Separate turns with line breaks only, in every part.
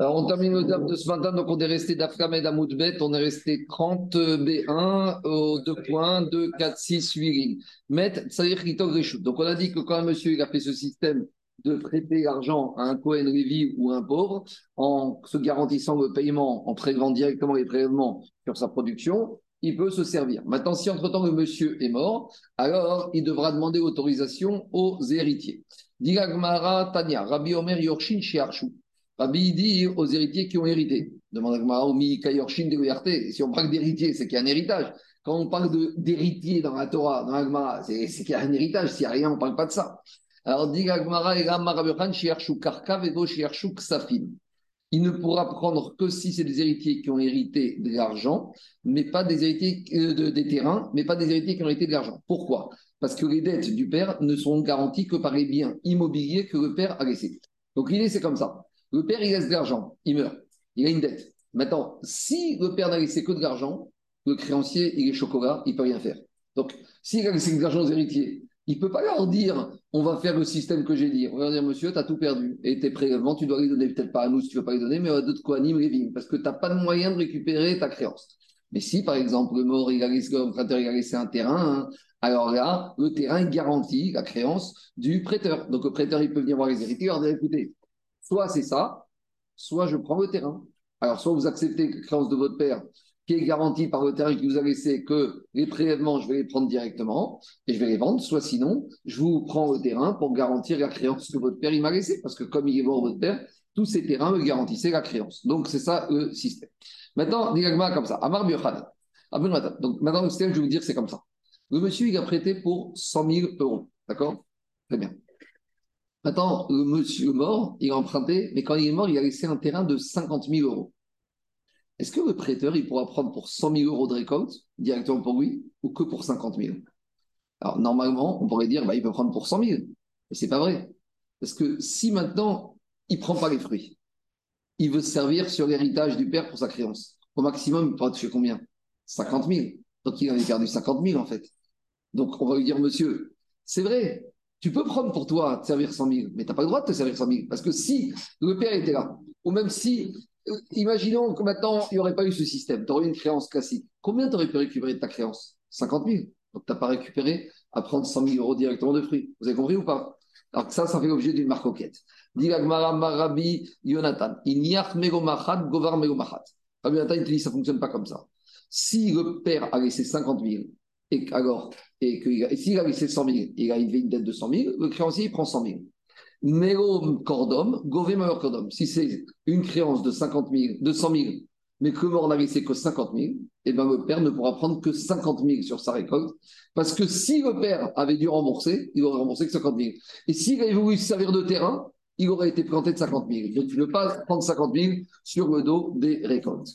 Alors, on termine le DAF de ce matin, donc on est resté d'Afkamed à Moudbet, on est resté 30 B1 aux 2 points, 2, 4, 6, 8 lignes. Met, Donc on a dit que quand un monsieur a fait ce système de prêter l'argent à un Cohen Lévi ou un pauvre, en se garantissant le paiement, en prélevant directement les prélèvements sur sa production, il peut se servir. Maintenant, si entre-temps le monsieur est mort, alors il devra demander autorisation aux héritiers. Tania, Rabbi Yorshin Shiarshu. Rabbi dit aux héritiers qui ont hérité. Demande de Si on parle d'héritier, c'est qu'il y a un héritage. Quand on parle d'héritier dans la Torah, dans l'Agmara, c'est qu'il y a un héritage. S'il n'y a rien, on ne parle pas de ça. Alors, dit Agmara et Rabbi Shiarshu Karka Vedo Shiarshu Ksafim il ne pourra prendre que si c'est des héritiers qui ont hérité de l'argent, mais pas des héritiers euh, de, des terrains, mais pas des héritiers qui ont hérité de l'argent. Pourquoi? Parce que les dettes du père ne sont garanties que par les biens immobiliers que le père a laissés. Donc l'idée c'est comme ça. Le père il laisse de l'argent, il meurt, il a une dette. Maintenant, si le père n'a laissé que de l'argent, le créancier il est chocolat, il peut rien faire. Donc s'il a laissé de l'argent aux héritiers il ne peut pas leur dire on va faire le système que j'ai dit. On va leur dire monsieur, tu as tout perdu. Et tes prélèvements, tu dois les donner, peut-être pas à nous si tu ne veux pas les donner, mais à d'autres coanimes Lévin, parce que tu n'as pas de moyen de récupérer ta créance. Mais si, par exemple, le mort, il a laissé, il a laissé un terrain, hein, alors là, le terrain garantit la créance du prêteur. Donc le prêteur, il peut venir voir les héritiers et leur dire écoutez, soit c'est ça, soit je prends le terrain. Alors, soit vous acceptez la créance de votre père qui est garantie par le terrain qui vous a laissé que les prélèvements, je vais les prendre directement et je vais les vendre, soit sinon, je vous prends le terrain pour garantir la créance que votre père m'a laissé, parce que comme il est mort votre père, tous ces terrains me garantissaient la créance. Donc c'est ça le système. Maintenant, directement comme ça, Amar Donc maintenant le système, je vais vous dire, c'est comme ça. Le monsieur, il a prêté pour 100 000 euros. D'accord? Très bien. Maintenant, le monsieur mort, il a emprunté, mais quand il est mort, il a laissé un terrain de 50 000 euros. Est-ce que le prêteur, il pourra prendre pour 100 000 euros de récolte directement pour lui ou que pour 50 000 Alors, normalement, on pourrait dire, bah, il peut prendre pour 100 000. Mais ce n'est pas vrai. Parce que si maintenant, il ne prend pas les fruits, il veut se servir sur l'héritage du père pour sa créance. Au maximum, il pourra toucher combien? 50 000. Donc, il avait perdu 50 000, en fait. Donc, on va lui dire, monsieur, c'est vrai, tu peux prendre pour toi te servir 100 000, mais tu n'as pas le droit de te servir 100 000. Parce que si le père était là, ou même si imaginons que maintenant, il n'y aurait pas eu ce système. Tu aurais une créance classique. Combien tu aurais pu récupérer de ta créance? 50 000. Donc, tu n'as pas récupéré à prendre 100 000 euros directement de fruits. Vous avez compris ou pas? Alors que ça, ça fait l'objet d'une marcoquette. Dit Marabi Yonatan. Govar Rabbi Yonatan, il te dit ça ne fonctionne pas comme ça. Si le père a laissé 50 000, et alors, et s'il a laissé 100 000, il a une dette de 100 000, le créancier, il prend 100 000. Mero cordom, gové cordom. Si c'est une créance de 50 000, de 100 000, mais que mort n'a laissé que 50 000, eh ben, le père ne pourra prendre que 50 000 sur sa récolte. Parce que si le père avait dû rembourser, il aurait remboursé que 50 000. Et s'il avait voulu servir de terrain, il aurait été planté de 50 000. Donc, tu ne peux pas prendre 50 000 sur le dos des récoltes.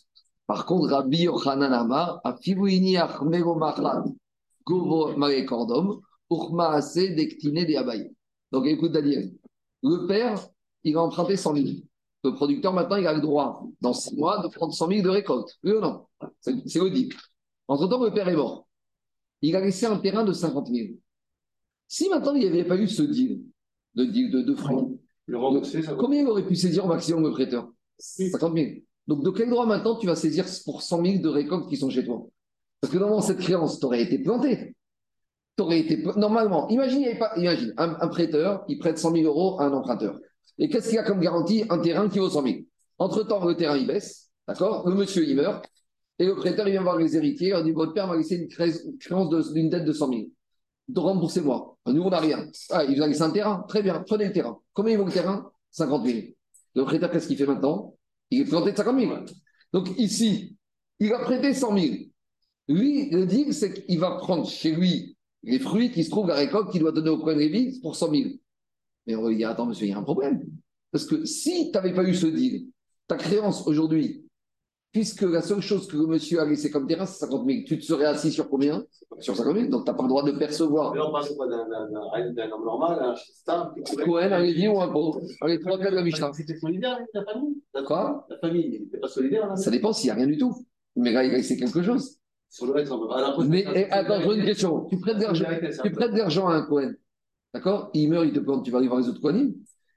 Par contre, Rabbi Yochanan Amar, Urma Dektine de Abaye. Donc, écoute, Daniel, le père, il a emprunté 100 000. Le producteur, maintenant, il a le droit, dans six mois, de prendre 100 000 de récolte. Oui ou non? C'est le dit. Entre-temps, le père est mort. Il a laissé un terrain de 50 000. Si maintenant, il n'y avait pas eu ce deal, de deal de, fruits, combien il aurait pu saisir au maximum le prêteur? 50 000. Donc, de quel droit maintenant tu vas saisir pour 100 000 de récolte qui sont chez toi? Parce que normalement, cette créance t'aurait été plantée aurais été. Normalement, imagine, pas, imagine un, prêteur, il prête 100 000 euros à un emprunteur. Et qu'est-ce qu'il y a comme garantie? Un terrain qui vaut 100 000. Entre-temps, le terrain, il baisse, d'accord? Le monsieur, il meurt. Et le prêteur, il vient voir les héritiers. Il dit Votre père m'a laissé une créance d'une dette de 100 000. Remboursez-moi. Nous, on n'a rien. Ah, il vous a laissé un terrain. Très bien, prenez le terrain. Combien il vaut le terrain? 50 000. Le prêteur, qu'est-ce qu'il fait maintenant? Il est planté de 50 000. Donc ici, il va prêter 100 000. Lui, le deal, c'est qu'il va prendre chez lui les fruits qui se trouvent, la récolte qu'il doit donner au coin de pour 100 000. Mais on va lui dire, attends, monsieur, il y a un problème. Parce que si tu n'avais pas eu ce deal, ta créance aujourd'hui, puisque la seule chose que le monsieur a laissé comme terrain, c'est 50 000, tu te serais assis sur combien? Sur 50 000, donc tu n'as pas le droit de percevoir.
Mais on parle d'un homme normal, un chistin
Ouais, un lévi ou un pauvre. Les trois cas de la Mishnah.
C'était solidaire avec la famille
Quoi?
La famille, il n'était pas solidaire
Ça dépend s'il n'y a rien du tout. Mais là, il a laissé quelque chose.
On.
Mais attends, une question. Tu prêtes de l'argent à un Cohen. D'accord? Il meurt, il te plante, tu vas aller voir les autres Cohen.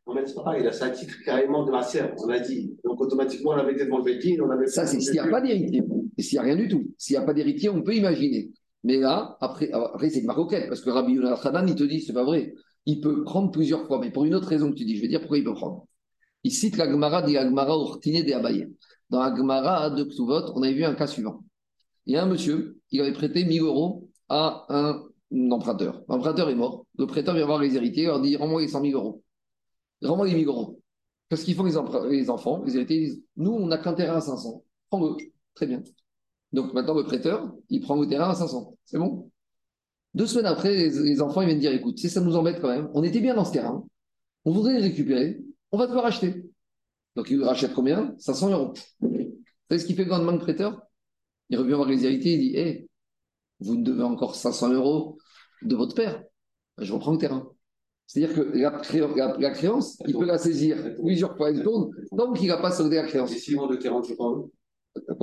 Non, mais c'est pas pareil, là, c'est un titre carrément de ma sœur, on l'a dit. Donc, automatiquement, on avait été devant le Békin, on avait.
Ça, c'est s'il n'y a pas d'héritier. Et s'il n'y a rien du tout. S'il n'y a pas d'héritier, on peut imaginer. Mais là, après, après c'est de parce que Rabbi Yonachanan, il te dit, c'est pas vrai. Il peut prendre plusieurs fois, mais pour une autre raison que tu dis, je vais dire pourquoi il peut prendre? Il cite la Gemara dit Gemara Ortine de Abaye. Dans la Gemara de Ktuvot, on avait vu un cas suivant. Il y a un monsieur, il avait prêté 1000 euros à un emprunteur. L'emprunteur est mort. Le prêteur vient voir les héritiers, il leur dit Rends-moi les 100 000 euros. Rends-moi les 1000 euros. Qu'est-ce qu'ils font les, enfants Les héritiers disent Nous, on n'a qu'un terrain à 500. Prends-le. Très bien. Donc maintenant, le prêteur, il prend le terrain à 500. C'est bon? Deux semaines après, les, enfants viennent dire Écoute, si ça nous embête quand même, on était bien dans ce terrain, on voudrait le récupérer, on va te le racheter. Donc il rachète combien? 500 euros. Vous savez ce qu'il fait le lendemain, le prêteur? Il revient voir les héritiers, il dit Hé, vous me devez encore 500 euros de votre père. Je reprends le terrain. C'est-à-dire que la, créance, il peut la saisir plusieurs fois, elle tourne, donc il ne va pas solder la créance.
Et si le terrain, tu prends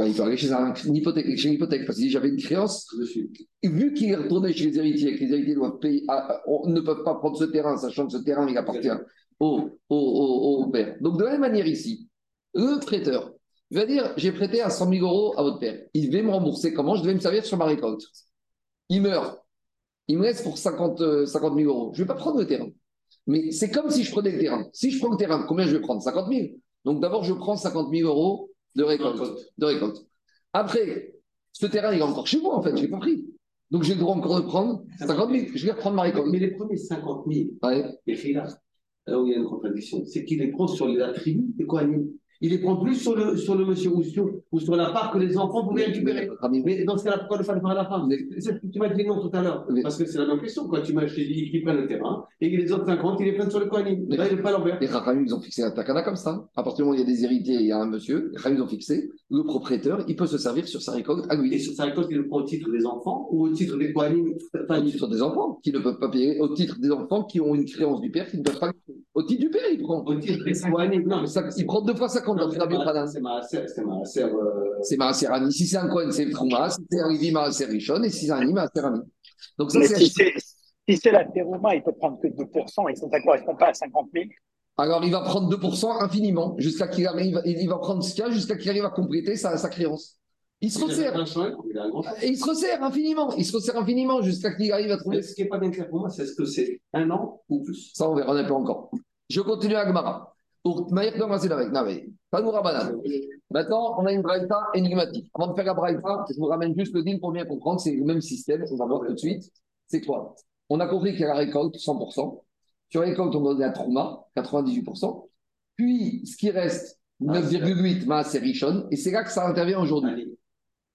il peut aller chez un hypothèque, chez l'hypothèque, parce que si j'avais une créance, vu qu'il est retourné chez les héritiers, que les héritiers doivent payer, ah, on ne peut pas prendre ce terrain, sachant que ce terrain, il appartient au, au, au, père. Donc, de la même manière ici, le prêteur va dire j'ai prêté à 100 000 euros à votre père. Il devait me rembourser comment? Je devais me servir sur ma récolte. Il meurt. Il me reste pour 50, 50 000 euros. Je ne vais pas prendre le terrain. Mais c'est comme si je prenais le terrain. Si je prends le terrain, combien je vais prendre? 50 000. Donc d'abord, je prends 50 000 euros de récolte. De récolte. Après, ce terrain, il est encore chez moi, en fait, je n'ai pas pris. Donc j'ai le droit encore de prendre 50 000. Je vais reprendre ma récolte.
Mais les premiers 50 000, ouais. les là, là où il y a une contradiction, c'est qu'il les prend sur les attributs des Kohanim il les prend plus sur le, sur le monsieur ou sur, ou sur la part que les enfants pouvaient récupérer. Mais dans ce cas-là, pourquoi le faire à la femme? Tu m'as dit non tout à l'heure. Parce que c'est la même question. Quand tu m'as dit qu'ils prennent le terrain et que les autres 50, ils les prennent sur le Kohanim. Là, il n'est pas l'envers.
Les Rachamim, ils ont fixé un takana comme ça. À partir du moment où il y a des héritiers il y a un monsieur, les ils ont fixé, le propriétaire, il peut se servir sur sa récolte à lui.
Et sur sa récolte, il le prend au titre des enfants ou au titre des Kohanim?
Au titre des enfants, qui ne peuvent pas payer. Au titre des enfants qui ont une créance du père, qui ne peuvent pas. Au titre du père, il prend.
Au titre des Kohanim.
Non, mais ça, il prend deux fois 50
c'est ma c'est Maaser. Euh...
C'est Maaser Ami. Si c'est un coin, c'est Trouma. Si c'est un Rivi, Maaser Richon. Et si c'est un Ani, Maaser Ami.
Donc ça, c'est. Si c'est la Terouma, il peut prendre que 2%, et ça ne correspond pas à 50 000.
Alors, il va prendre 2% infiniment, jusqu'à qu'il arrive, il va prendre ce qu'il y a jusqu'à qu'il arrive à compléter sa, sa créance. Il se resserre. Et il se resserre infiniment. Il se resserre infiniment jusqu'à qu'il arrive à trouver.
ce qui n'est pas bien clair pour moi, c'est est-ce que c'est un an ou plus
Ça, on verra, n'a pas encore. Je continue à Gmara. Mais Maintenant, on a une braïta énigmatique. Avant de faire la braïta, je vous ramène juste le deal pour bien comprendre. C'est le même système. On va voir tout de suite. C'est quoi? On a compris qu'il y a la récolte, 100%. Sur la récolte, on a la trouma, 98%. Puis, ce qui reste, 9,8 Maaser Rishon. Et c'est là que ça intervient aujourd'hui.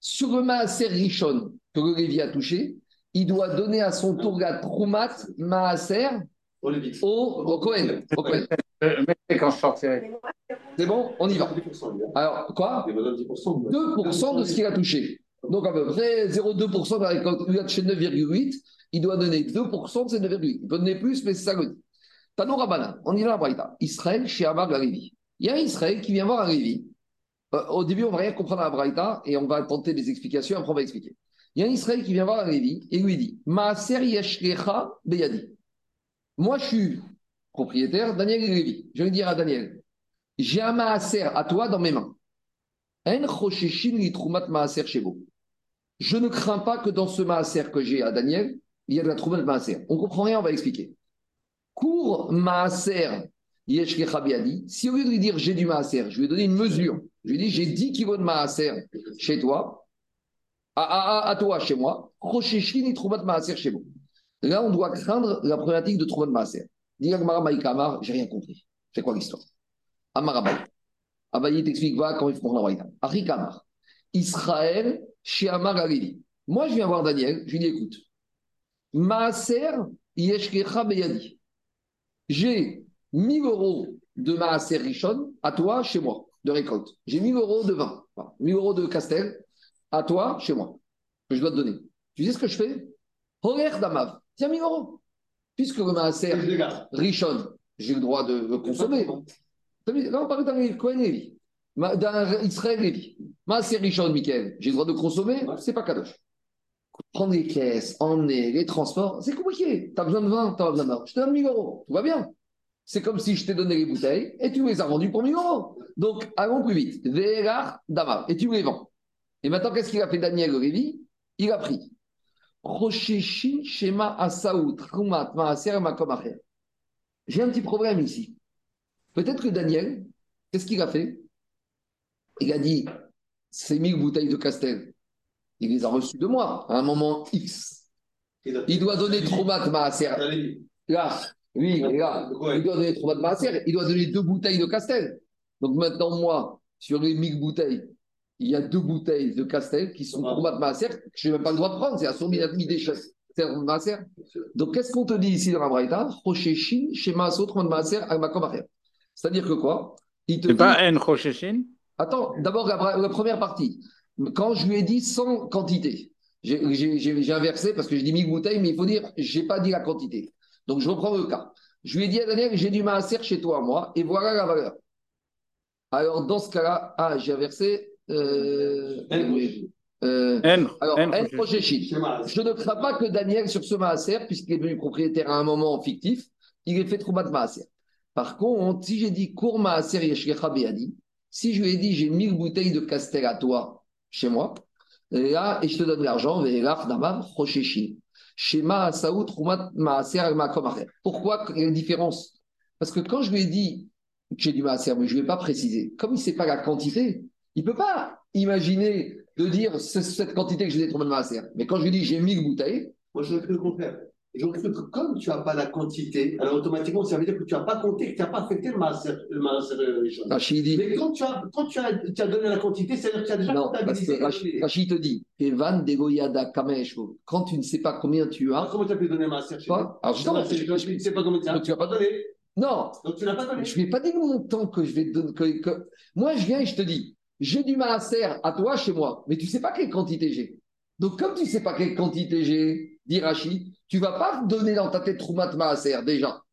Sur le Maaser Rishon que le Lévi a touché, il doit donner à son tour la Troumat Maaser au, au Cohen.
Quand je sortirai.
C'est bon On y va. Alors, quoi? 2% de ce qu'il a touché. Donc, à peu près 0,2% de la récolte. Il a touché 9,8. Il doit donner 2% de ces 9,8. Il peut donner plus, mais c'est ça que dit. Tanou Rabbanan, on y va à Braïta. Israël chez Amar Lévi. Il y a un Israël qui vient voir un Lévi. Euh, au début, on va rien comprendre à la et on va tenter des explications. Après, on va expliquer. Il y a un Israël qui vient voir Lévi et lui dit Maaser Yeshlecha Beyadi. Moi, je suis propriétaire, Daniel Lévi. Je vais dire à Daniel, j'ai un maaser à toi dans mes mains. Je ne crains pas que dans ce maaser que j'ai à Daniel, il y a de la troumat maaser. On ne comprend rien, on va expliquer. Cours maaser si au lieu de lui dire j'ai du maaser, je lui ai donné une mesure, je lui ai dit j'ai 10 kilos de maaser chez toi, à, à, toi chez moi, maaser chez vous. Là, on doit craindre la problématique de troumat maaser. Maïkamar, j'ai rien compris. C'est quoi l'histoire? Amar Abaye. T'explique va quand il faut prendre la Arikamar. Israël chez Amar. Moi, je viens voir Daniel, je lui dis écoute, Maaser Yeshkecha. J'ai 1000 euros de Maaser Rishon à toi chez moi, de récolte. J'ai 1000 euros de vin, 1000 euros de Castel à toi chez moi, que je dois te donner. Tu sais ce que je fais? Horer Damav. Tiens, 1000 euros puisque le maaser richon, j'ai le droit de le consommer. Là, on parle d'un Lévi, d'un Israël Lévi. Maaser richon, Michael, j'ai le droit de consommer, c'est pas kadosh. Prendre les caisses, emmener, les transports, c'est compliqué. Tu as besoin de vin, tu as besoin de vin. Je te donne 1000 euros, tout va bien. C'est comme si je t'ai donné les bouteilles et tu me les as vendues pour 1000 euros. Donc, allons plus vite. Damar. Et tu me les vends. Et maintenant, qu'est-ce qu'il a fait Daniel Lévi? Il a pris. Shema Asaout, Maaser, J'ai un petit problème ici. Peut-être que Daniel, qu'est-ce qu'il a fait? Il a dit ces 1000 bouteilles de Castel, il les a reçues de moi à un moment X. Il doit donner Troumat Maaser. Là, oui, là, il doit donner Troumat Maaser. Il doit donner deux bouteilles de Castel. Donc maintenant, moi, sur les 1000 bouteilles, il y a deux bouteilles de Castel qui sont Troumat Maaser, que je n'ai même pas le droit de prendre. C'est à son mis des choses. Donc, qu'est-ce qu'on te dit ici dans la Braïta Rocheshin, Shema Aso, Troumat Maaser, C'est-à-dire que quoi?
C'est pas un Rocheshin
Attends, d'abord la, première partie. Quand je lui ai dit sans quantité, j'ai inversé parce que j'ai dit 1000 bouteilles, mais il faut dire, je n'ai pas dit la quantité. Donc je reprends le cas. Je lui ai dit à Daniel, j'ai du maaser chez toi, moi, et voilà la valeur. Alors dans ce cas-là, ah, j'ai inversé. Euh, euh, alors, Je ne crains pas que Daniel, sur ce maaser, puisqu'il est devenu propriétaire à un moment fictif, il ait fait trop de maaser. Par contre, si j'ai dit court maaser yeshlecha beadi, si je lui ai dit, j'ai 1000 bouteilles de Castel à toi chez moi, là, et je te donne l'argent, pourquoi il y a une différence? Parce que quand je lui ai dit que j'ai du maaser, mais je ne ai pas précisé, comme il ne sait pas la quantité, il ne peut pas imaginer de dire cette quantité que j'ai des de maaser. Mais quand je lui dis j'ai 1000 bouteilles.
Moi, je le contraire. Et donc, comme tu n'as pas la quantité, alors automatiquement, ça veut dire que tu n'as pas compté, que tu n'as pas affecté le maaser.
Rachid
Mais quand, tu as, quand tu, as, tu as donné la quantité, c'est-à-dire que tu as déjà
non, comptabilisé. Rachid te dit, Evan Degoyada quand tu ne sais pas combien tu as.
comment tu as pu donner maaser Alors,
justement,
je ne sais pas combien tu as. Donc, tu n'as pas donné.
Non.
Donc, tu n'as pas donné.
Je ne vais pas dire le montant que je vais te donner. Que, Moi, je viens et je te dis, j'ai du maaser à toi chez moi, mais tu ne sais pas quelle quantité j'ai. Donc, comme tu ne sais pas quelle quantité j'ai, dit Rachid, tu vas pas donner dans ta tête Troumat Maaser déjà.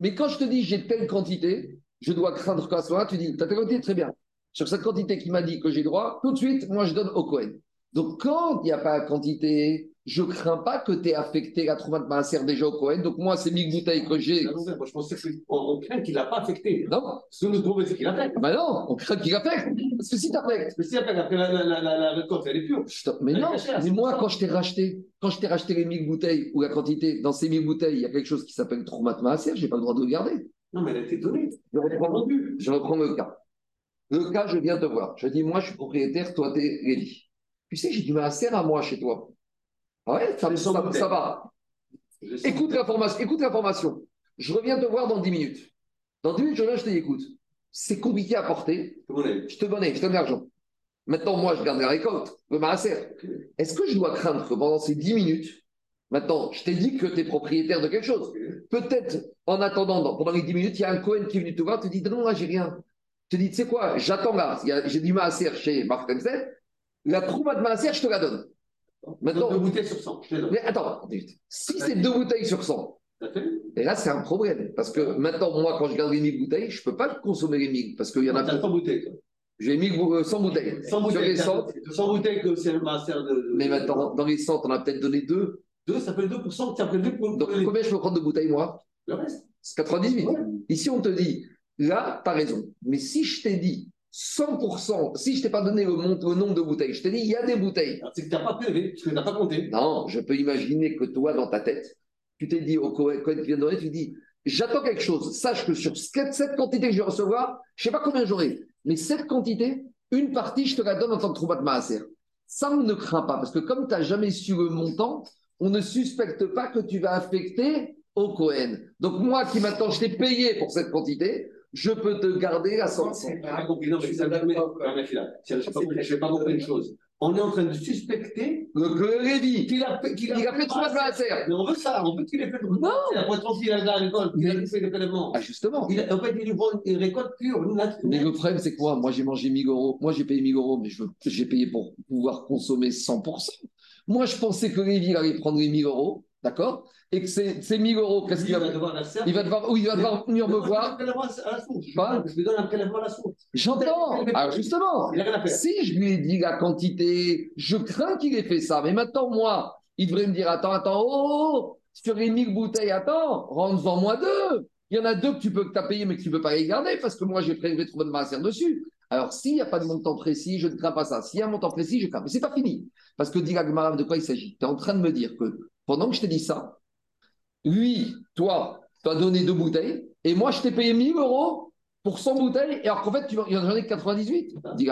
Mais quand je te dis j'ai telle quantité, je dois craindre qu'à ce moment tu dis, tu as telle quantité, très bien. Sur cette quantité qui m'a dit que j'ai droit, tout de suite, moi je donne au Cohen. Donc quand il n'y a pas quantité, je ne crains pas que tu aies affecté la de Maaser déjà au Cohen. Donc, moi, ces 1000 bouteilles que j'ai.
Je pensais qu'on craint qu'il n'a pas affecté.
Non.
Ce que nous trouvons, c'est qu'il affecte.
Ben non, on craint qu'il affecte. Parce que si tu affectes.
Mais si affecte, après la, la, la, la, récolte, elle est pure.
Mais non, mais moi, quand je t'ai racheté, quand je t'ai racheté les 1000 bouteilles ou la quantité, dans ces 1000 bouteilles, il y a quelque chose qui s'appelle Troumat Maaser, je n'ai pas le droit de le garder.
Non, mais elle a été donnée.
Je reprends, je reprends le cas. Le cas, je viens te voir. Je dis, moi, je suis propriétaire, toi, tu es Réli. Tu sais, j'ai du Maaser à moi chez toi. Ouais, ça, ça, va. Écoute l'information, écoute l'information. Je reviens te voir dans 10 minutes. Dans 10 minutes, je reviens, je te dis, écoute, c'est compliqué à porter. Je te donne, je te donne l'argent. Maintenant, moi, je garde la récolte, le maaser. Est-ce que je dois craindre que pendant ces 10 minutes, maintenant, je t'ai dit que tu es propriétaire de quelque chose. Peut-être, en attendant, pendant les 10 minutes, il y a un Cohen qui est venu te voir, te dit, non, là, j'ai rien. Je te dis, tu sais quoi, j'attends là, j'ai du maaser chez Mark La troupe de maaser, je te la donne.
Maintenant, deux bouteilles sur 100.
Mais attends, si c'est deux bouteilles sur 100, et là, c'est un problème. Parce que maintenant, moi, quand je garde les 1000 bouteilles, je ne peux pas consommer les 1000. Parce qu'il y en a.
100 bouteilles.
J'ai mis 100 bouteilles.
100 bouteilles. 100, 100 bouteilles que c'est le master de,
Mais maintenant, dans les 100, on a peut-être donné 2.
2, ça fait 2%. Ça fait 2
Donc, combien je peux prendre de bouteilles, moi?
Le reste.
C'est 98. Ici, on te dit, là, tu as raison. Mais si je t'ai dit, 100%, si je t'ai pas donné le, nombre de bouteilles, je t'ai dit, il y a des bouteilles.
C'est que tu n'as pas prélevé, parce que tu n'as pas compté.
Non, je peux imaginer que toi, dans ta tête, tu t'es dit au Cohen qui vient de donner, tu dis, j'attends quelque chose. Sache que sur cette quantité que je vais recevoir, je ne sais pas combien j'aurai, mais cette quantité, une partie, je te la donne en tant que trouba de maaser. Ça, on ne craint pas, parce que comme tu n'as jamais su le montant, on ne suspecte pas que tu vas affecter au Cohen. Donc moi qui maintenant, je t'ai payé pour cette quantité, je peux te garder la sanction.
Je n'ai pas compris une chose. On est en train de suspecter
que Lévi,
qu'il a,
qu'il a, il a fait trois
serre. Mais on veut ça, on veut qu'il ait fait trois
Non
Il a pas tranquille à la récolte, il a fait des prélèvements.
Ah, justement.
Il a, en fait, il lui vend une récolte pure.
Mais le problème, c'est quoi? Moi, j'ai mangé 1000 euros. Moi, j'ai payé 1000 euros, mais j'ai payé pour pouvoir consommer 100%. Moi, je pensais que Lévi allait prendre les 1000 euros, d'accord? Et que c'est 1000 euros, qu'est-ce qu'il va,
va devoir
Il va devoir, oui, il va devoir venir me voir.
Je lui donne un prélèvement à la source.
J'entends. Alors justement, si je lui ai dit la quantité, je crains qu'il ait fait ça. Mais maintenant, moi, il devrait me dire attends, attends, oh, oh, oh sur les 1000 bouteilles, attends, rentre en moi deux. Il y en a deux que tu peux que as payé, mais que tu ne peux pas les garder parce que moi, j'ai prélevé trop de maaser dessus. Alors, s'il n'y a pas de montant précis, je ne crains pas ça. S'il y a un montant précis, je crains. Mais ce n'est pas fini. Parce que, dit de quoi il s'agit? Tu es en train de me dire que pendant que je t'ai dit ça, lui, toi, tu as donné deux bouteilles, et moi, je t'ai payé 1000 euros pour 100 bouteilles, et alors qu'en fait, tu en ai 98. Dit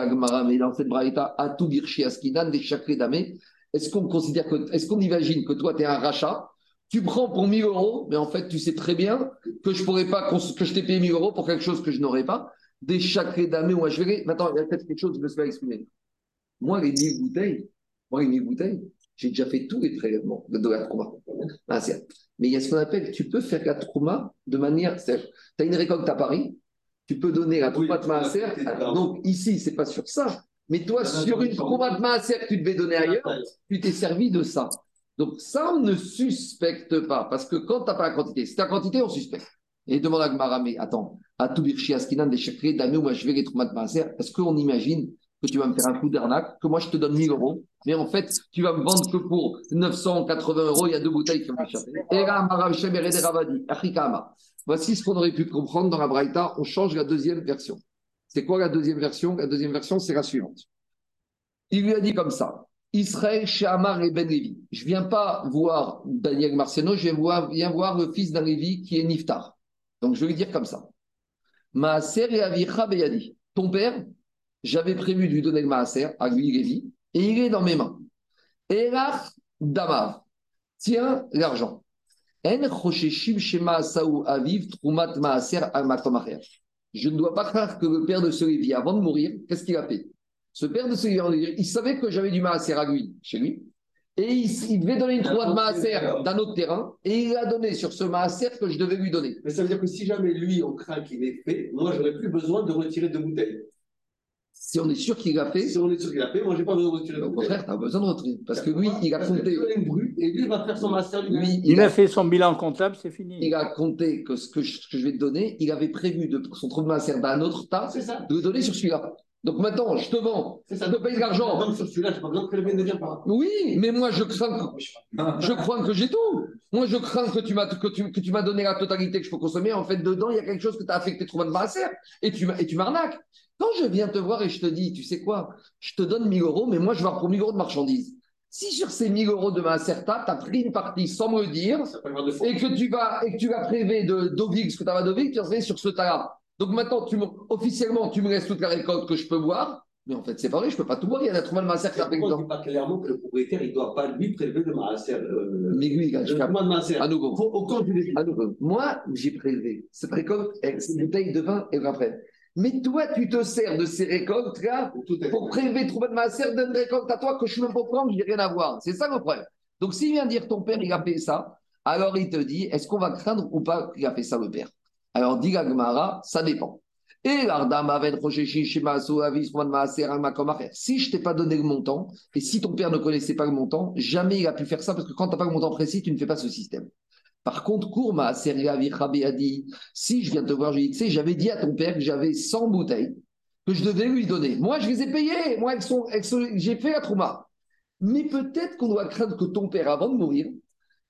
mais dans cette braïta, à tout birchi askinan, des chakres damé, est-ce qu'on considère que, est-ce qu'on imagine que toi, tu es un rachat? Tu prends pour 1000 euros, mais en fait, tu sais très bien que je pourrais pas, que je t'ai payé 1000 euros pour quelque chose que je n'aurais pas. Des chakres damé ou vais. Maintenant, il y a peut-être quelque chose que je me suis pas exprimé. Moi, les 1000 bouteilles, moi, les 1000 bouteilles, j'ai déjà fait tous les prélèvements de, la trouma. Ah, mais il y a ce qu'on appelle, tu peux faire la trouma de manière. Tu as une récolte à Paris, tu peux donner la trouma de maaser. Donc ici, c'est pas sur ça. Mais toi, sur une trouma de maaser que tu devais donner ailleurs, tu t'es servi de ça. Donc ça, on ne suspecte pas. Parce que quand tu n'as pas la quantité, si tu as la quantité, on suspecte. Et demande à Gmara, mais attends, est-ce qu'on imagine que tu vas me faire un coup d'arnaque, que moi je te donne 1000 euros, mais en fait, tu vas me vendre que pour 980 euros, il y a deux bouteilles qui ont échappé. Voici ce qu'on aurait pu comprendre dans la Braïta, on change la deuxième version. C'est quoi la deuxième version? La deuxième version, c'est la suivante. Il lui a dit comme ça Israël, Amar et Ben Levi. Je viens pas voir Daniel Marciano, je viens voir, viens voir le fils d'un Lévi qui est Niftar. Donc je vais lui dire comme ça Maaser et Avicha Beyadi. Ton père, j'avais prévu de lui donner le maaser à lui, Lévi, et il est dans mes mains. Erach Damav, tiens l'argent. Je ne dois pas croire que le père de ce Lévi, avant de mourir, qu'est-ce qu'il a fait? Ce père de ce Lévi, il savait que j'avais du maaser à lui, chez lui, et il, devait donner une croix de maaser d'un autre terrain, et il a donné sur ce maaser que je devais lui donner.
Mais ça veut dire que si jamais lui, on craint qu'il ait fait, moi, j'aurais plus besoin de retirer de bouteilles.
Si on est sûr qu'il a fait.
Si on est sûr qu'il a fait, moi, j'ai pas besoin de retirer de
bouteilles. Au contraire, tu as besoin de retirer. Parce que lui, il a compté.
Et lui, il va faire son maaser
lui. il, a fait son bilan comptable, c'est fini.
Il a compté que ce que je, que je, vais te donner, il avait prévu de son trou de maaser d'un autre tas, de le donner sur celui-là. Donc maintenant, je te vends, ça, te paye de l'argent.
Donc sur celui-là, pas besoin que vienne pas.
Oui, mais moi je crains que, je crains que j'ai tout. Moi je crains que tu m'as que tu, que tu m'as donné la totalité que je peux consommer. En fait, dedans, il y a quelque chose que tu as affecté trop de maaser et tu et tu m'arnaques. Quand je viens te voir et je te dis, tu sais quoi, je te donne 1000 euros, mais moi je vais pour 1000 euros de marchandises. Si sur ces 1000 euros de maaser, tu as pris une partie sans me le dire, et que tu vas et que tu vas prélever de d'Ovig, ce que tu as d'Ovig, tu vas sur ce tas-là. Donc maintenant, tu officiellement, tu me laisses toute la récolte que je peux boire. Mais en fait, c'est pas vrai, je ne peux pas tout boire. Il y en a trop mal maaser qui
pris le pas clairement que le propriétaire, il ne doit pas lui prélever le maaser. Euh,
mais lui,
je le de maaser.
À nouveau. au compte du à nouveau. Moi, j'ai prélevé cette récolte avec une bouteille de vin et après. Mais toi, tu te sers de ces récoltes-là pour prélever trop de maaser d'une récolte à toi que je ne peux même pas prendre, je n'ai rien à voir. C'est ça le problème. Donc, s'il vient dire ton père, il a fait ça, alors il te dit, est-ce qu'on va craindre ou pas qu'il a fait ça le père? Alors, dit Gagmara, ça dépend. Et si je t'ai pas donné le montant, et si ton père ne connaissait pas le montant, jamais il a pu faire ça, parce que quand tu n'as pas le montant précis, tu ne fais pas ce système. Par contre, Kourma, a dit, si je viens te voir, je dis, tu j'avais dit à ton père que j'avais 100 bouteilles, que je devais lui donner. Moi, je les ai payées. Moi, j'ai fait la trouma. Mais peut-être qu'on doit craindre que ton père, avant de mourir,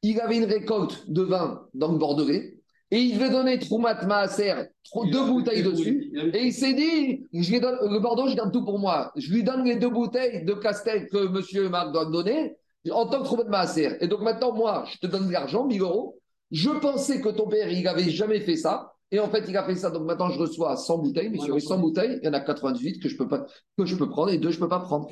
il avait une récolte de vin dans le Bordelais, et il devait donner Troumat Maaser, deux bouteilles dessus. Et il s'est dit, je donne, le Bordeaux, je garde tout pour moi. Je lui donne les deux bouteilles de Castel que monsieur Marc doit me donner en tant que Troumat Maaser. Et donc maintenant, moi, je te donne de l'argent, 1000 euros. Je pensais que ton père, il n'avait jamais fait ça. Et en fait, il a fait ça. Donc maintenant, je reçois 100 bouteilles. Mais sur les 100 bouteilles, il y en a 98 que je peux, pas, que je peux prendre et deux, je ne peux pas prendre.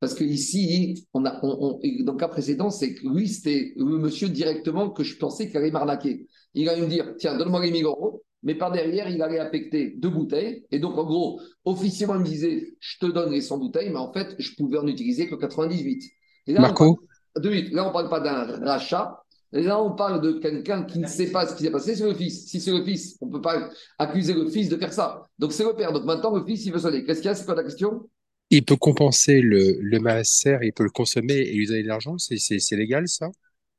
Parce que ici, on a, on, dans le cas précédent, c'est que lui, c'était le monsieur directement que je pensais qu'il allait m'arnaquer. Il allait me dire Tiens, donne-moi les 1000 euros, mais par derrière, il allait affecter deux bouteilles. Et donc, en gros, officiellement, il me disait Je te donne les 100 bouteilles, mais en fait, je pouvais en utiliser que 98.
là, Marco
on Là, on ne parle pas d'un rachat. Là, on parle de quelqu'un qui ne sait pas ce qui s'est passé, c'est le fils. Si c'est le fils, on ne peut pas accuser le fils de faire ça. Donc, c'est le père. Donc, maintenant, le fils, il veut sonner. Qu'est-ce qu'il y a? C'est quoi la question?
Il peut compenser le, le maaser, il peut le consommer et lui donner de l'argent C'est légal, ça?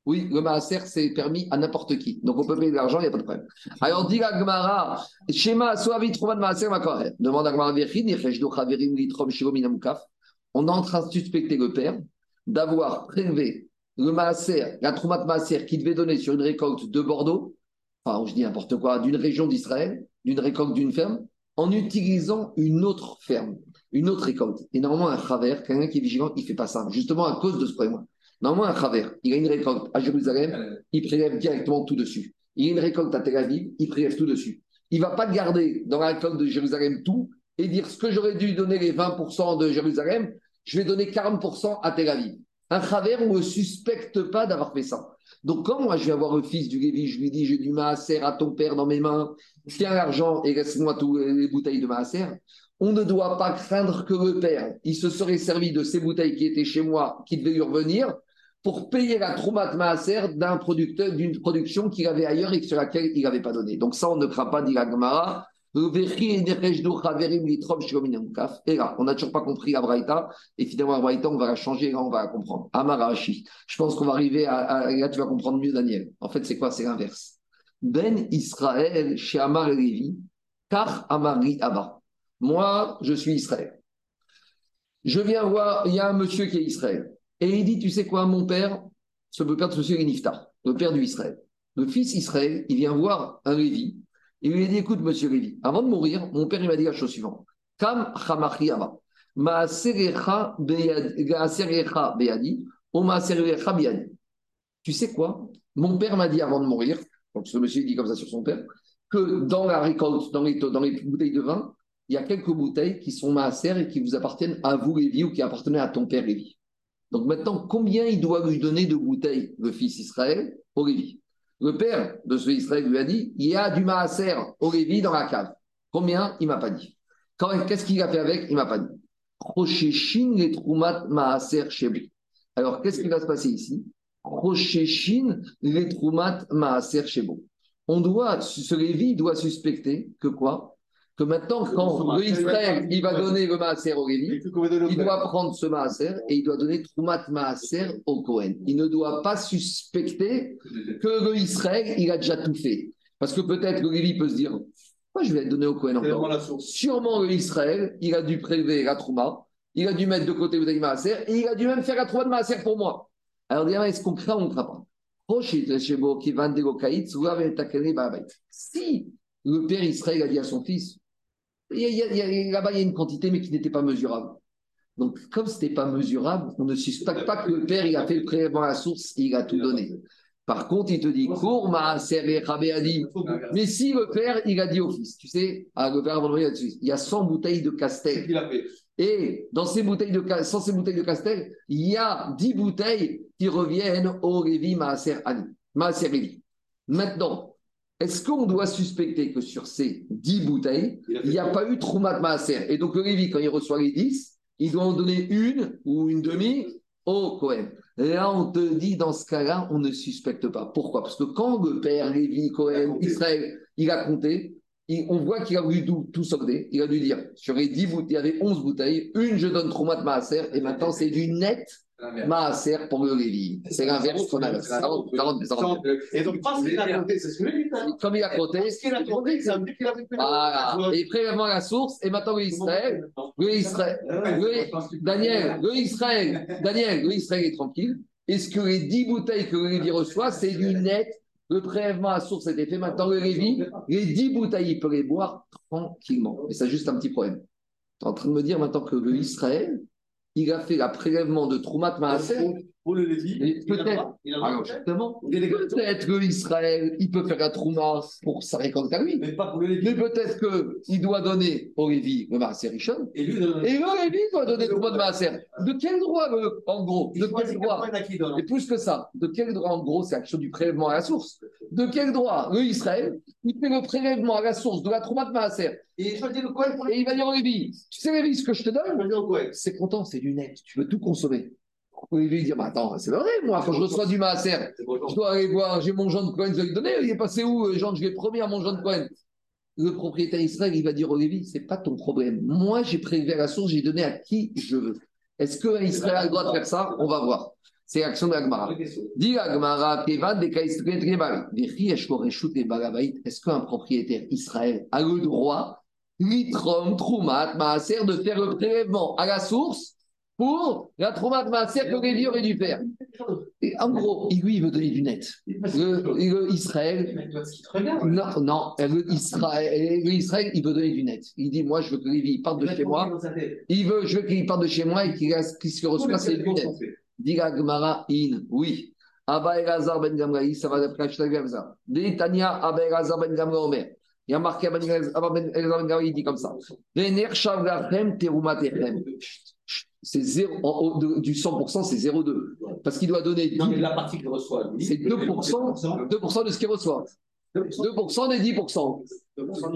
Oui, le maaser, c'est permis à n'importe qui. Donc, on peut payer de l'argent, il n'y a pas de problème. Alors, dit Gmara, Shema, Soavi, Trouman, Maaser, Makoreh. Demande à Gmara On est en train de suspecter le père d'avoir prélevé le maaser, la troumat maaser qu'il devait donner sur une récolte de Bordeaux enfin, je dis n'importe quoi, d'une région d'Israël, d'une récolte d'une ferme, en utilisant une autre ferme, une autre récolte. Et normalement, un travers, quelqu'un qui est vigilant, il ne fait pas ça, justement à cause de ce problème. Normalement, un travers, il a une récolte à Jérusalem, il prélève directement tout dessus. Il a une récolte à Tel Aviv, il prélève tout dessus. Il ne va pas garder dans la récolte de Jérusalem tout et dire ce que j'aurais dû donner les 20% de Jérusalem, je vais donner 40% à Tel Aviv. Un travers, on ne suspecte pas d'avoir fait ça. Donc, quand moi je vais avoir le fils du Lévi, je lui dis j'ai du maaser à ton père dans mes mains, tiens l'argent et laisse-moi toutes les bouteilles de maaser, on ne doit pas craindre que le père, il se serait servi de ces bouteilles qui étaient chez moi, qui devaient lui revenir, pour payer la troumat maaser d'un producteur, d'une production qu'il avait ailleurs et sur laquelle il n'avait pas donné. Donc ça, on ne craint pas, dit la Gemara. Et là, on n'a toujours pas compris la Braïta, et finalement, la Braïta, on va la changer, et là, on va la comprendre. Amarashi. Je pense qu'on va arriver à, Là, tu vas comprendre mieux, Daniel. En fait, c'est quoi? C'est l'inverse. Ben Israël chez Amar et Lévi, car Amari Abba. Moi, je suis Israël. Je viens voir, il y a un monsieur qui est Israël. Et il dit, tu sais quoi, mon père, ce père de ce monsieur est Niftar, le père du Israël. Le fils Israël, il vient voir un Lévi. Il lui dit, écoute, monsieur Lévi, avant de mourir, mon père, il m'a dit la chose suivante. Tu sais quoi? Mon père m'a dit avant de mourir, donc ce monsieur dit comme ça sur son père, que dans la récolte, dans les bouteilles de vin, il y a quelques bouteilles qui sont maaser et qui vous appartiennent à vous, Lévi, ou qui appartenaient à ton père Lévi. Donc maintenant, combien il doit lui donner de bouteilles, le fils Israël, au Lévi? Le père de ce Israël lui a dit il y a du maaser au Lévi dans la cave. Combien? Il ne m'a pas dit. Qu'est-ce qu'il a fait avec? Il ne m'a pas dit. les troumat maaser Alors, qu'est-ce qui va se passer ici? Rocheshin les troumat maaser On ce Lévi doit suspecter que quoi? Que maintenant, quand le Israël, il va donner le Maaser au Lévi, il doit prendre ce Maaser et il doit donner Troumat Maaser au Cohen. Il ne doit pas suspecter que le Israël, il a déjà tout fait. Parce que peut-être le Lévi peut se dire, moi je vais donner au Cohen encore. Sûrement le Israël, il a dû prélever la Trouma, il a dû mettre de côté le Maaser et il a dû même faire la Trouma de Maaser pour moi. Alors, est-ce qu'on craint ou on ne craint pas? Si le père Israël a dit à son fils, Là-bas, il y a une quantité, mais qui n'était pas mesurable. Donc, comme ce n'était pas mesurable, on ne suspecte pas que le père il a fait le prélèvement à la source il a tout donné. Par contre, il te dit, mais si le père, il a dit au fils, tu sais, à le père il y a 100 bouteilles de Castel. Et dans ces bouteilles de, ces bouteilles de Castel, il y a 10 bouteilles qui reviennent au Révi Maaser. Maaser Maintenant, est-ce qu'on doit suspecter que sur ces 10 bouteilles, il n'y a pas eu Troumat Maaser? Et donc le Lévi, quand il reçoit les 10, il doit en donner une ou une demi au Cohen. Là, on te dit, dans ce cas-là, on ne suspecte pas. Pourquoi? Parce que quand le père Lévi, Cohen, Israël, il a compté, on voit qu'il a voulu tout, tout solder. Il a dû dire, sur les 10 bouteilles, il y avait 11 bouteilles, une je donne Troumat Maaser, et maintenant c'est du net Maaser pour le Lévi. C'est l'inverse qu'on a.
Et donc, parce qu'il a compté, c'est ce que lui
Comme il a compté. Parce qu'il a compté, qu'il fait. Voilà. Et prélèvement la source, et maintenant le Israël. Le Israël. Daniel, le Israël. Daniel, le Israël est tranquille. Est-ce que les 10 bouteilles que le Lévi reçoit, c'est du net? Le prélèvement à source a été fait. Maintenant, le Lévi, les 10 bouteilles, il peut les boire tranquillement. Et ça, juste un petit problème. Tu es en train de me dire maintenant que le Israël, il a fait la prélèvement de Troumat Maaser.
Pour le Lévi,
peut-être. Alors, justement, peut-être que Israël, il peut faire la Trouma pour sa récolte à lui.
Mais pas pour le Lévi.
Mais peut-être qu'il doit donner au Lévi le Maaser Richon. Et, lui, le... et le Lévi doit donner le Troumat de Maaser. De quel droit, en gros De quel droit Et plus que ça, de quel droit, en gros, c'est l'action du prélèvement à la source De quel droit Le Israël, il fait le prélèvement à la source de la Trouma de Maaser.
Et, le
et il va dire au Lévi Tu sais, Lévi, ce que je te donne C'est content, c'est du net. Tu veux tout consommer. Il lui dire, bah, attends, c'est vrai, moi, quand je reçois du maaser, je dois aller voir, j'ai mon Jean de Cohen, je vais lui donner, il est passé où, euh, Jean, je vais promis à mon Jean de Cohen. Le propriétaire Israël, il va dire au Lévi, c'est pas ton problème. Moi, j'ai prélevé à la source, j'ai donné à qui je veux. Est-ce que Israël a le droit de faire ça? On va voir. C'est l'action de l'Agmara. Dis l'Agmara, est-ce qu'un propriétaire Israël a le droit, litrom, troumat, maaser, de faire le prélèvement à la source? Pour la trauma de Maaser que Lévi aurait dû faire. Et en gros, lui, il veut donner du net. Le, le Israël. Non, non, le Israël, le Israël, il veut donner du net. Il dit Moi, je veux que Lévi parte de chez moi. Il veut, je veux qu'il parte de chez moi et qu'il qu se reçoit, c'est du net. Dit Gemara, in, oui. Abba Elazar ben Gamraï, ça va d'après Hashtag Gamza. Dit Tania, Abba Elazar ben Gamra Omer. Il y a marqué Abba Elazar ben Gamraï, il dit comme ça. Vener Shavgachem Terumatechem. C'est zéro, en haut de- du 100%, c'est 0,2. Parce qu'il doit donner
Non, mais la partie qu'il reçoit,
c'est 2%, 2% de ce qu'il reçoit. 2% des 10%.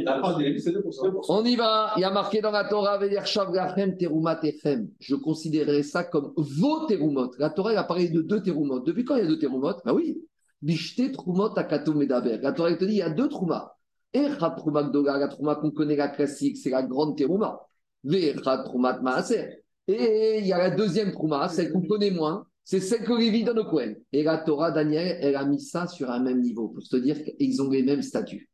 La part de lui, c'est 2%.
On y va. Il y a marqué dans la Torah. Je considérerais ça comme vos terumot. La Torah, elle a parlé de deux terumot. Depuis quand il y a deux terumot Ah oui. Bishte Trumot Akato Medaber. La Torah, elle te dit, il y a deux troumas. Echat Truma Gdola, la Trouma qu'on connaît, la classique, c'est la grande teruma. Ve'echat Trumat Maaser. Et il y a la deuxième Trouma, celle qu'on connaît moins, c'est celle que Lévi donne au. Et la Torah, Daniel, elle a mis ça sur un même niveau, pour se dire qu'ils ont les mêmes statuts.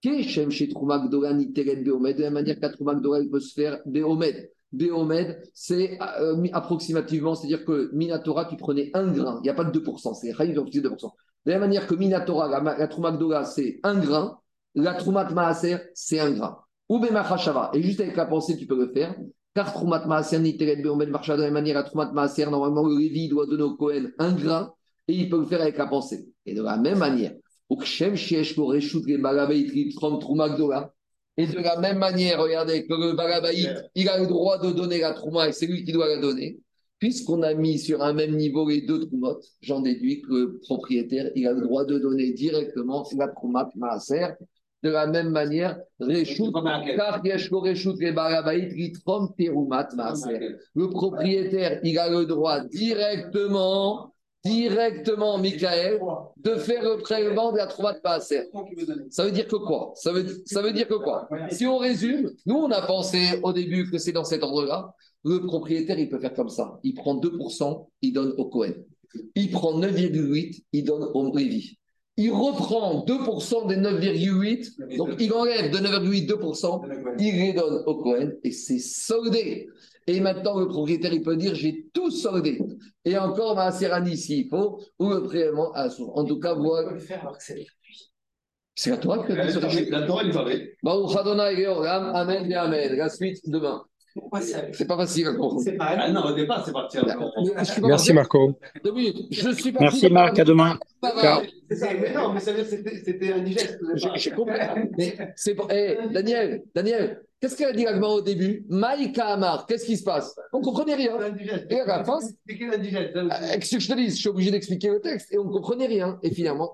Keshem chez Trouma Gdola, Niteret Beomed, de la manière qu'à Trouma Gdola, peut se faire Beomed. Beomed, c'est euh, approximativement, c'est-à-dire que Minatora, tu prenais un grain, il n'y a pas de 2%, c'est Chaïm, ils ont utilisé 2%. De la même manière que Minatora, la, la Trouma Gdola, c'est un grain, la Troumat Maaser, c'est un grain. Ou Bemachashava, et juste avec la pensée, tu peux le faire. Car Troumat Maaser, Niteret Beomed, marcha de la même manière, la Troumat Maaser, normalement, le Lévi doit donner au Cohen un grain, et il peut le faire avec la pensée. Et de la même manière, Ukshem Shiesh Lo Reshut Le Balabait Trom Trouma Gdola, et de la même manière, regardez, que le Balabaït, il a le droit de donner la Trouma et c'est lui qui doit la donner. Puisqu'on a mis sur un même niveau les deux Troumotes, j'en déduis que le propriétaire, il a le droit de donner directement la Trouma Maaser. De la même manière, le Balabaït, Litrom Terumat Maaser. Le propriétaire, il a le droit directement, directement, Michael, de faire le prélèvement de la Trouma Maaser. Ça veut dire que quoi? Ça veut, ça veut dire que quoi? Si on résume, nous, on a pensé au début que c'est dans cet ordre-là. Le propriétaire, il peut faire comme ça. Il prend 2%, il donne au Cohen. Il prend 9,8, il donne au Lévi. Il reprend 2% des 9,8, donc il enlève de 9,8 2%, il les donne au Cohen et c'est soldé. Et maintenant, le propriétaire, il peut dire j'ai tout soldé. Et encore, ma Serrani, s'il faut, ou le prélèvement à. En tout cas, voilà. C'est la Torah qui a dit ça.
La Torah, il parlait.
Baruch Adonai Amen et Amen. La suite demain. C'est pas facile à comprendre.
Ah non, au départ, c'est parti.
Je suis pas
Merci
parti-
Marco.
Deux minutes. Je suis pas
Merci Marc, à demain. Ciao.
C'est mais non, mais ça veut c'était- c'était indigeste.
J'ai compris. Mais c'est pour. Eh, Daniel, Daniel, qu'est-ce qu'elle a dit Agma au début? Maïka Amar, qu'est-ce qui se passe? On comprenait rien. Et à la fin. Euh, Qu'est-ce que je te dis Je suis obligé d'expliquer le texte et on ne comprenait rien. Et finalement,